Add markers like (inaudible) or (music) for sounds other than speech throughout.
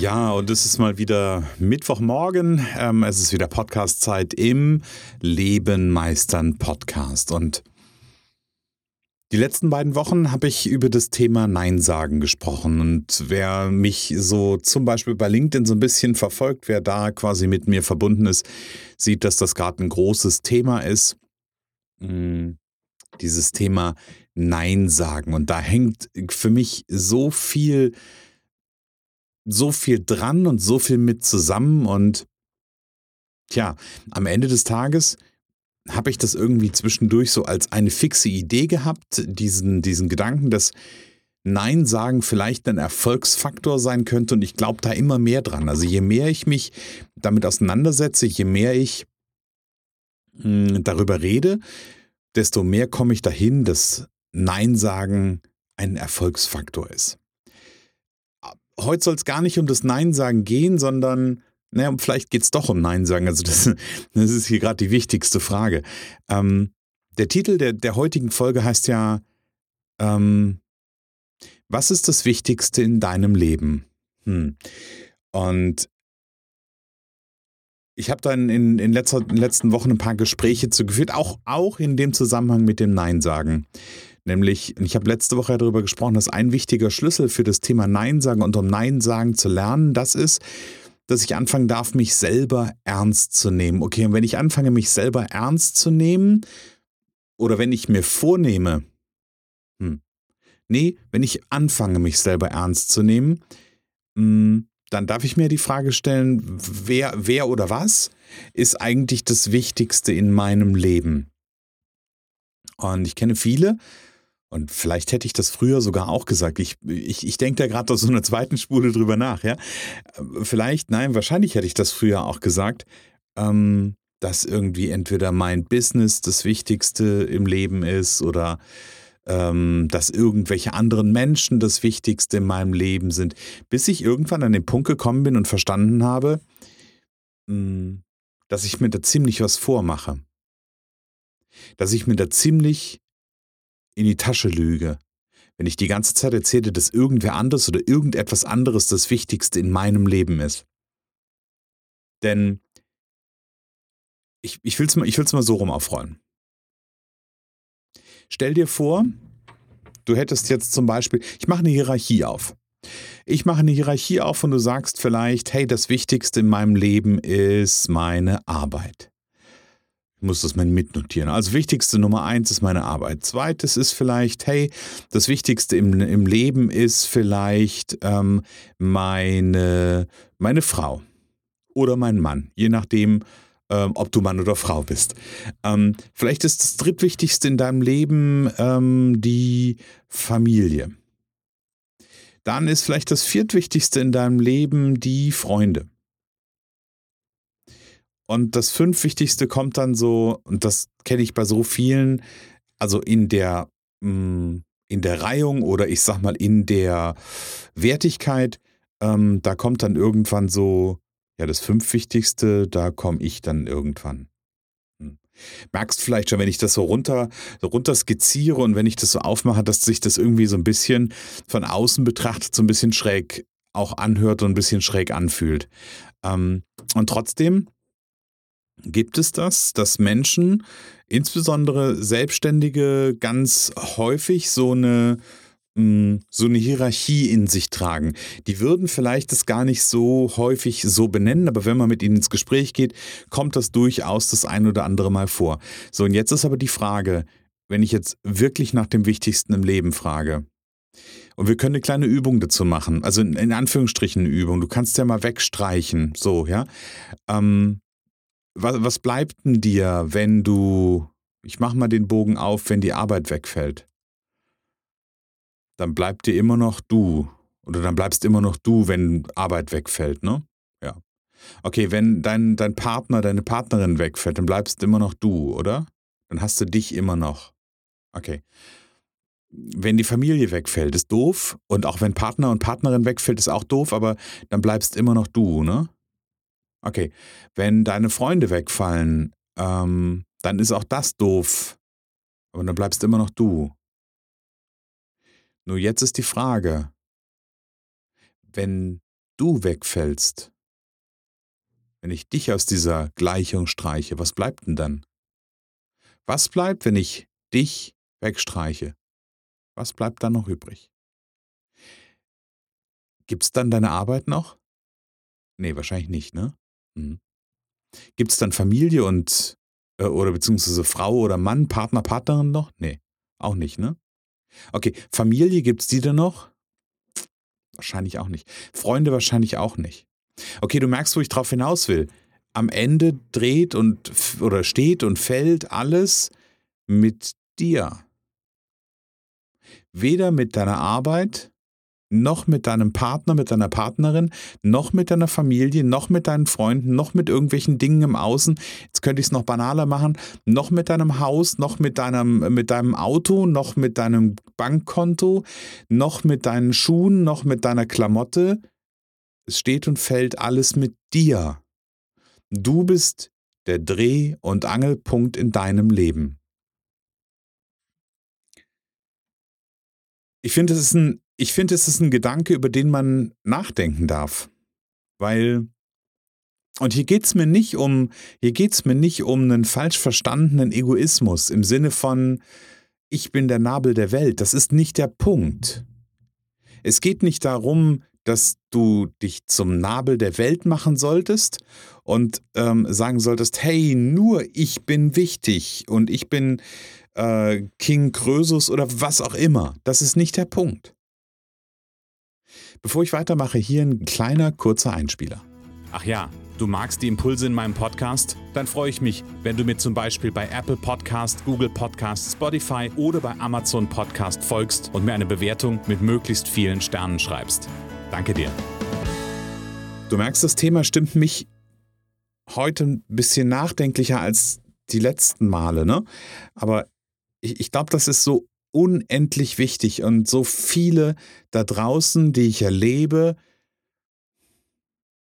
Ja, und es ist mal wieder Mittwochmorgen. Ähm, es ist wieder Podcastzeit im Leben meistern Podcast. Und die letzten beiden Wochen habe ich über das Thema Nein sagen gesprochen und wer mich so zum Beispiel bei LinkedIn so ein bisschen verfolgt, wer da quasi mit mir verbunden ist, sieht, dass das gerade ein großes Thema ist. Hm, dieses Thema Nein sagen und da hängt für mich so viel, so viel dran und so viel mit zusammen und tja, am Ende des Tages habe ich das irgendwie zwischendurch so als eine fixe Idee gehabt, diesen, diesen Gedanken, dass Nein sagen vielleicht ein Erfolgsfaktor sein könnte und ich glaube da immer mehr dran. Also je mehr ich mich damit auseinandersetze, je mehr ich mh, hm, darüber rede, desto mehr komme ich dahin, dass Nein sagen ein Erfolgsfaktor ist. Heute soll es gar nicht um das Nein sagen gehen, sondern naja, vielleicht geht es doch um Nein sagen. Also das, (laughs) das ist hier gerade die wichtigste Frage. Ähm, der Titel der, der heutigen Folge heißt ja, ähm, was ist das Wichtigste in deinem Leben? Hm. Und ich habe dann in, in, letzter, in den letzten Wochen ein paar Gespräche zu geführt, auch, auch in dem Zusammenhang mit dem Nein sagen. Nämlich, ich habe letzte Woche darüber gesprochen, dass ein wichtiger Schlüssel für das Thema Nein sagen und um Nein sagen zu lernen, das ist, dass ich anfangen darf, mich selber ernst zu nehmen. Okay, und wenn ich anfange, mich selber ernst zu nehmen, oder wenn ich mir vornehme, hm, nee, wenn ich anfange, mich selber ernst zu nehmen, hm, dann darf ich mir die Frage stellen, wer, wer oder was ist eigentlich das Wichtigste in meinem Leben? Und ich kenne viele, und vielleicht hätte ich das früher sogar auch gesagt. Ich, ich, ich denke da gerade auf so einer zweiten Spule drüber nach, ja. Vielleicht, nein, wahrscheinlich hätte ich das früher auch gesagt, ähm, dass irgendwie entweder mein Business das Wichtigste im Leben ist oder ähm, dass irgendwelche anderen Menschen das Wichtigste in meinem Leben sind, bis ich irgendwann an den Punkt gekommen bin und verstanden habe, mh, hm, dass ich mir da ziemlich was vormache. Dass ich mir da ziemlich in die Tasche lüge, wenn ich die ganze Zeit erzähle, dass irgendwer anderes oder irgendetwas anderes das Wichtigste in meinem Leben ist. Denn ich, ich will es mal, mal so rum aufrollen. Stell dir vor, du hättest jetzt zum Beispiel, ich mache eine Hierarchie auf. Ich mache eine Hierarchie auf und du sagst vielleicht, hey, das Wichtigste in meinem Leben ist meine Arbeit. Ich muss das mal mitnotieren. Also wichtigste Nummer eins ist meine Arbeit. Zweites ist vielleicht, hey, das Wichtigste im, im Leben ist vielleicht ähm, meine, meine Frau oder mein Mann, je nachdem, ähm, ob du Mann oder Frau bist. Ähm, vielleicht ist das drittwichtigste in deinem Leben ähm, die Familie. Dann ist vielleicht das viertwichtigste in deinem Leben die Freunde. Und das fünfwichtigste kommt dann so, und das kenne ich bei so vielen, also in der, mm, in der Reihung oder ich sag mal in der Wertigkeit, ähm, da kommt dann irgendwann so, ja, das fünfwichtigste, da komme ich dann irgendwann. Hm. Merkst vielleicht schon, wenn ich das so runter, so runter skizziere und wenn ich das so aufmache, dass sich das irgendwie so ein bisschen von außen betrachtet, so ein bisschen schräg auch anhört und ein bisschen schräg anfühlt. Ähm, und trotzdem gibt es das, dass Menschen, insbesondere Selbstständige, ganz häufig so eine hm, so eine Hierarchie in sich tragen. Die würden vielleicht das gar nicht so häufig so benennen, aber wenn man mit ihnen ins Gespräch geht, kommt das durchaus das ein oder andere Mal vor. So, und jetzt ist aber die Frage, wenn ich jetzt wirklich nach dem Wichtigsten im Leben frage, und wir können eine kleine Übung dazu machen, also in Anführungsstrichen eine Übung. Du kannst ja mal wegstreichen, so, ja. Ähm, was, was bleibt denn dir, wenn du, ich mach mal den Bogen auf, wenn die Arbeit wegfällt? Dann bleibt dir immer noch du Oder dann bleibst immer noch du, wenn Arbeit wegfällt, ne? Ja. Okay, wenn dein, dein Partner, deine Partnerin wegfällt, dann bleibst immer noch du, oder? Dann hast du dich immer noch. Okay. Wenn die Familie wegfällt, ist doof. Und auch wenn Partner und Partnerin wegfällt, ist auch doof, aber dann bleibst immer noch du, ne? Okay. Wenn deine Freunde wegfallen, ähm, dann ist auch das doof. Aber dann bleibst immer noch du. Nur jetzt ist die Frage, wenn du wegfällst, wenn ich dich aus dieser Gleichung streiche, was bleibt denn dann? Was bleibt, wenn ich dich wegstreiche? Was bleibt dann noch übrig? Gibt's dann deine Arbeit noch? Nee, wahrscheinlich nicht, ne? Hm. Gibt's dann Familie und äh, oder beziehungsweise Frau oder Mann, Partner, Partnerin noch? Nee, auch nicht, ne? Okay, Familie gibt's die denn noch? Wahrscheinlich auch nicht. Freunde wahrscheinlich auch nicht. Okay, du merkst, wo ich drauf hinaus will. Am Ende dreht und oder steht und fällt alles mit dir. Weder mit deiner Arbeit, noch mit deinem Partner, mit deiner Partnerin, noch mit deiner Familie, noch mit deinen Freunden, noch mit irgendwelchen Dingen im Außen. Jetzt könnte ich es noch banaler machen, noch mit deinem Haus, noch mit deinem, mit deinem Auto, noch mit deinem Bankkonto, noch mit deinen Schuhen, noch mit deiner Klamotte. Es steht und fällt alles mit dir. Du bist der Dreh- und Angelpunkt in deinem Leben. Ich finde, es ist ein ich finde, es ist ein Gedanke, über den man nachdenken darf. Weil, und hier geht es mir nicht um, hier geht's mir nicht um einen falsch verstandenen Egoismus im Sinne von, ich bin der Nabel der Welt. Das ist nicht der Punkt. Es geht nicht darum, dass du dich zum Nabel der Welt machen solltest und ähm, sagen solltest, hey, nur ich bin wichtig und ich bin äh, King Krösus oder was auch immer. Das ist nicht der Punkt. Bevor ich weitermache, hier ein kleiner, kurzer Einspieler. Ach ja, du magst die Impulse in meinem Podcast? Dann freue ich mich, wenn du mir zum Beispiel bei Apple Podcast, Google Podcast, Spotify oder bei Amazon Podcast folgst und mir eine Bewertung mit möglichst vielen Sternen schreibst. Danke dir. Du merkst, das Thema stimmt mich heute ein bisschen nachdenklicher als die letzten Male, ne? Aber ich, ich glaube, das ist so unendlich wichtig und so viele da draußen, die ich erlebe,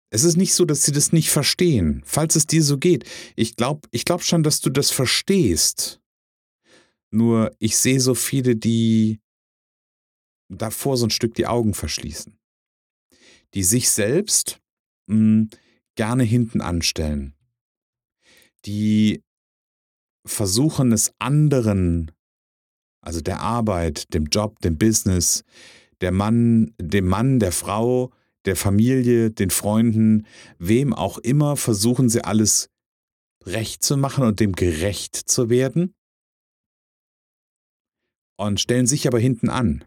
es ist nicht so, dass sie das nicht verstehen, falls es dir so geht. Ich glaube ich glaub schon, dass du das verstehst. Nur ich sehe so viele, die davor so ein Stück die Augen verschließen. Die sich selbst mh, hm, gerne hinten anstellen. Die versuchen es anderen also der Arbeit, dem Job, dem Business, der Mann, dem Mann, der Frau, der Familie, den Freunden, wem auch immer, versuchen sie alles recht zu machen und dem gerecht zu werden und stellen sich aber hinten an.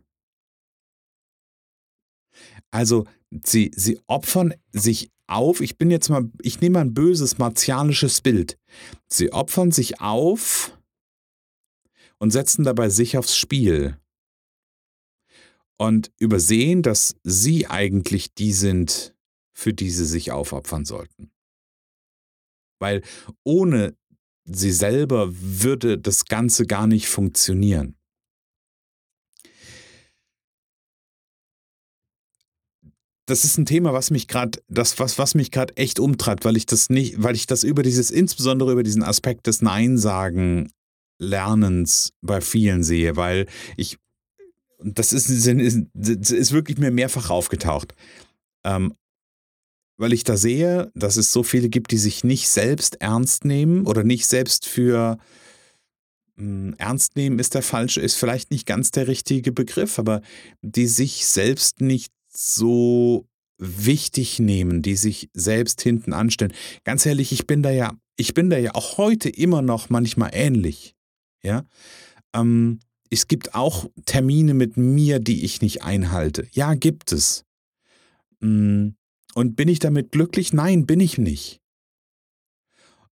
Also sie, sie opfern sich auf, ich bin jetzt mal, ich nehme ein böses martialisches Bild. Sie opfern sich auf und setzen dabei sich aufs Spiel und übersehen, dass sie eigentlich die sind, für die sie sich aufopfern sollten. Weil ohne sie selber würde das Ganze gar nicht funktionieren. das ist ein Thema, was mich gerade, das was was mich gerade echt umtreibt, weil ich das nicht, weil ich das über dieses insbesondere über diesen Aspekt des Nein sagen Lernens bei vielen sehe, weil ich, das ist, ist, ist wirklich mir mehrfach aufgetaucht, ähm, weil ich da sehe, dass es so viele gibt, die sich nicht selbst ernst nehmen oder nicht selbst für mh, hm, ernst nehmen ist der falsche, ist vielleicht nicht ganz der richtige Begriff, aber die sich selbst nicht so wichtig nehmen, die sich selbst hinten anstellen. Ganz ehrlich, ich bin da ja, ich bin da ja auch heute immer noch manchmal ähnlich. Ja. Ähm, es gibt auch Termine mit mir, die ich nicht einhalte. Ja, gibt es. Mm, und bin ich damit glücklich? Nein, bin ich nicht.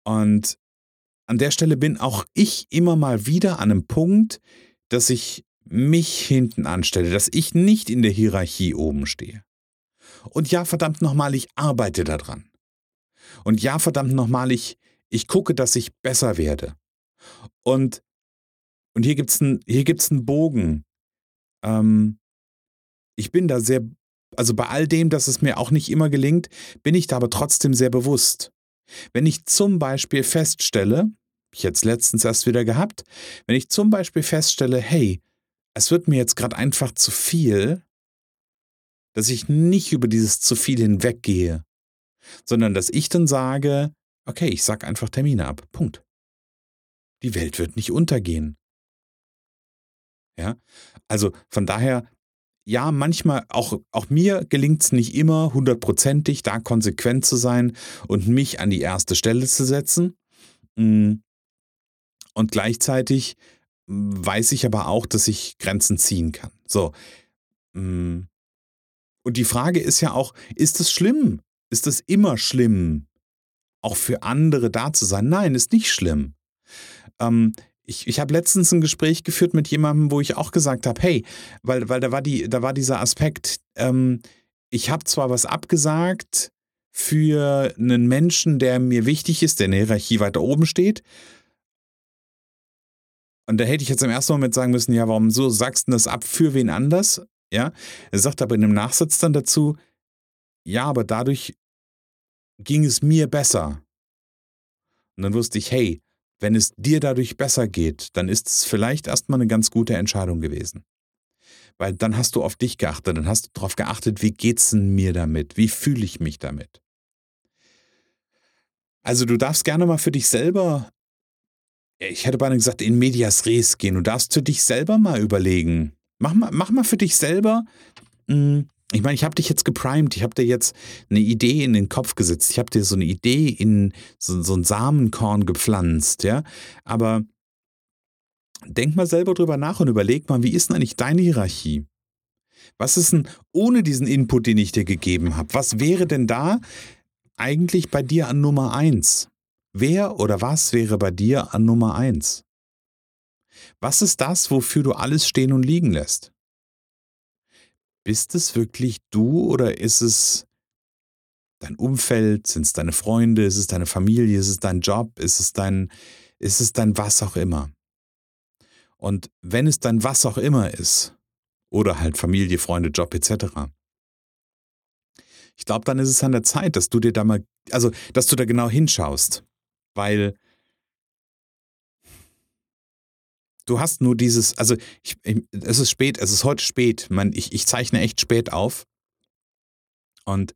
Und an der Stelle bin auch ich immer mal wieder an einem Punkt, dass ich mich hinten anstelle, dass ich nicht in der Hierarchie oben stehe. Und ja, verdammt nochmal, ich arbeite daran. Und ja, verdammt nochmal, ich, ich gucke, dass ich besser werde. Und, und hier gibt es einen Bogen. Ähm, ich bin da sehr, also bei all dem, dass es mir auch nicht immer gelingt, bin ich da aber trotzdem sehr bewusst. Wenn ich zum Beispiel feststelle, ich jetzt letztens erst wieder gehabt, wenn ich zum Beispiel feststelle, hey, es wird mir jetzt gerade einfach zu viel, dass ich nicht über dieses zu viel hinweggehe, sondern dass ich dann sage, okay, ich sag einfach Termine ab. Punkt. Die Welt wird nicht untergehen. Ja, also von daher, ja, manchmal, auch, auch mir gelingt es nicht immer hundertprozentig, da konsequent zu sein und mich an die erste Stelle zu setzen. Mm. Und gleichzeitig weiß ich aber auch, dass ich Grenzen ziehen kann. So. Mm. Und die Frage ist ja auch, ist es schlimm? Ist es immer schlimm, auch für andere da zu sein? Nein, ist nicht schlimm. Ähm, ich, ich habe letztens ein Gespräch geführt mit jemandem, wo ich auch gesagt habe, hey, weil, weil da war die, da war dieser Aspekt, ähm, ich habe zwar was abgesagt für einen Menschen, der mir wichtig ist, der in der Hierarchie weiter oben steht, und da hätte ich jetzt im ersten Moment sagen müssen, ja, warum so sagst du das ab für wen anders? Ja, er sagt aber in dem Nachsatz dann dazu, ja, aber dadurch ging es mir besser. Und dann wusste ich, hey, wenn es dir dadurch besser geht, dann ist es vielleicht erstmal eine ganz gute Entscheidung gewesen. Weil dann hast du auf dich geachtet, dann hast du darauf geachtet, wie geht's denn mir damit? Wie fühle ich mich damit? Also du darfst gerne mal für dich selber ich hätte beinahe gesagt, in medias res gehen. Du darfst für dich selber mal überlegen. Mach mal, mach mal für dich selber. Hm, ich meine, ich habe dich jetzt geprimed, ich habe dir jetzt eine Idee in den Kopf gesetzt, ich habe dir so eine Idee in so, so ein Samenkorn gepflanzt, ja. Aber denk mal selber drüber nach und überleg mal, wie ist denn eigentlich deine Hierarchie? Was ist denn ohne diesen Input, den ich dir gegeben habe? Was wäre denn da eigentlich bei dir an Nummer eins? Wer oder was wäre bei dir an Nummer eins? Was ist das, wofür du alles stehen und liegen lässt? Bist es wirklich du oder ist es dein Umfeld? Sind es deine Freunde? Ist es deine Familie? Ist es dein Job? Ist es dein, ist es dein was auch immer? Und wenn es dein was auch immer ist, oder halt Familie, Freunde, Job etc., ich glaube, dann ist es an der Zeit, dass du dir da mal, also, dass du da genau hinschaust weil du hast nur dieses, also ich, ich, es ist spät, es ist heute spät, man, ich, ich zeichne echt spät auf und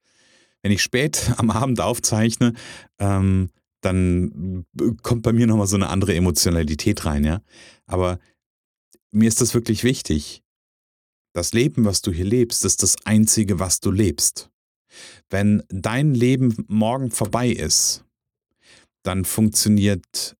wenn ich spät (laughs) am Abend aufzeichne, ähm, dann kommt bei mir nochmal so eine andere Emotionalität rein, ja. Aber mir ist das wirklich wichtig. Das Leben, was du hier lebst, ist das Einzige, was du lebst. Wenn dein Leben morgen vorbei ist, dann funktioniert,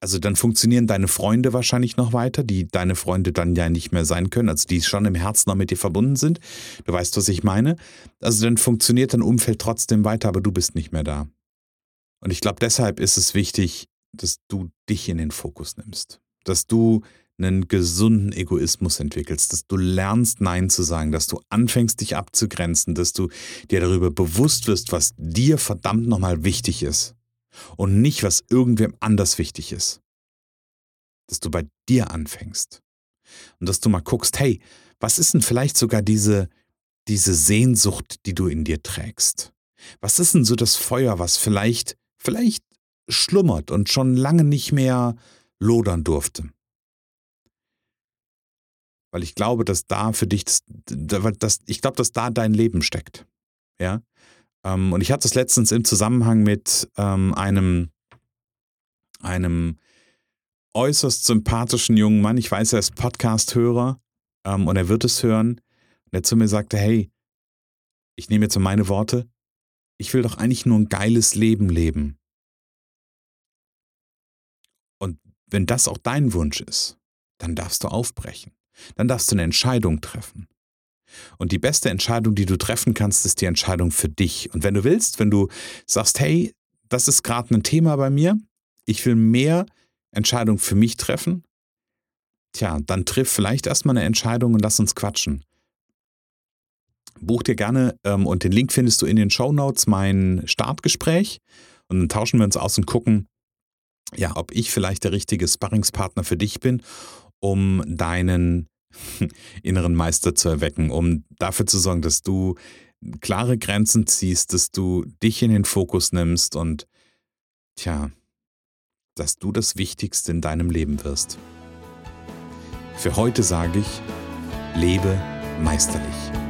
also dann funktionieren deine Freunde wahrscheinlich noch weiter, die deine Freunde dann ja nicht mehr sein können, also die schon im Herzen noch mit dir verbunden sind. Du weißt, was ich meine. Also dann funktioniert dein Umfeld trotzdem weiter, aber du bist nicht mehr da. Und ich glaube, deshalb ist es wichtig, dass du dich in den Fokus nimmst. Dass du einen gesunden Egoismus entwickelst, dass du lernst, Nein zu sagen, dass du anfängst, dich abzugrenzen, dass du dir darüber bewusst wirst, was dir verdammt nochmal wichtig ist und nicht, was irgendwem anders wichtig ist. Dass du bei dir anfängst und dass du mal guckst, hey, was ist denn vielleicht sogar diese, diese Sehnsucht, die du in dir trägst? Was ist denn so das Feuer, was vielleicht, vielleicht schlummert und schon lange nicht mehr lodern durfte? Weil ich glaube, dass da für dich, das, das, ich glaube, dass da dein Leben steckt. Ja. Ähm, und ich hatte es letztens im Zusammenhang mit ähm, einem, einem äußerst sympathischen jungen Mann. Ich weiß, er ist Podcast-Hörer ähm, und er wird es hören. Der zu mir sagte: Hey, ich nehme jetzt meine Worte. Ich will doch eigentlich nur ein geiles Leben leben. Und wenn das auch dein Wunsch ist, dann darfst du aufbrechen dann darfst du eine Entscheidung treffen. Und die beste Entscheidung, die du treffen kannst, ist die Entscheidung für dich. Und wenn du willst, wenn du sagst, hey, das ist gerade ein Thema bei mir, ich will mehr Entscheidungen für mich treffen, tja, dann triff vielleicht erstmal eine Entscheidung und lass uns quatschen. Buch dir gerne, ähm, und den Link findest du in den Show Notes, mein Startgespräch. Und dann tauschen wir uns aus und gucken, ja, ob ich vielleicht der richtige Sparringspartner für dich bin, um deinen (laughs) inneren Meister zu erwecken, um dafür zu sorgen, dass du klare Grenzen ziehst, dass du dich in den Fokus nimmst und, tja, dass du das Wichtigste in deinem Leben wirst. Für heute sage ich, lebe meisterlich.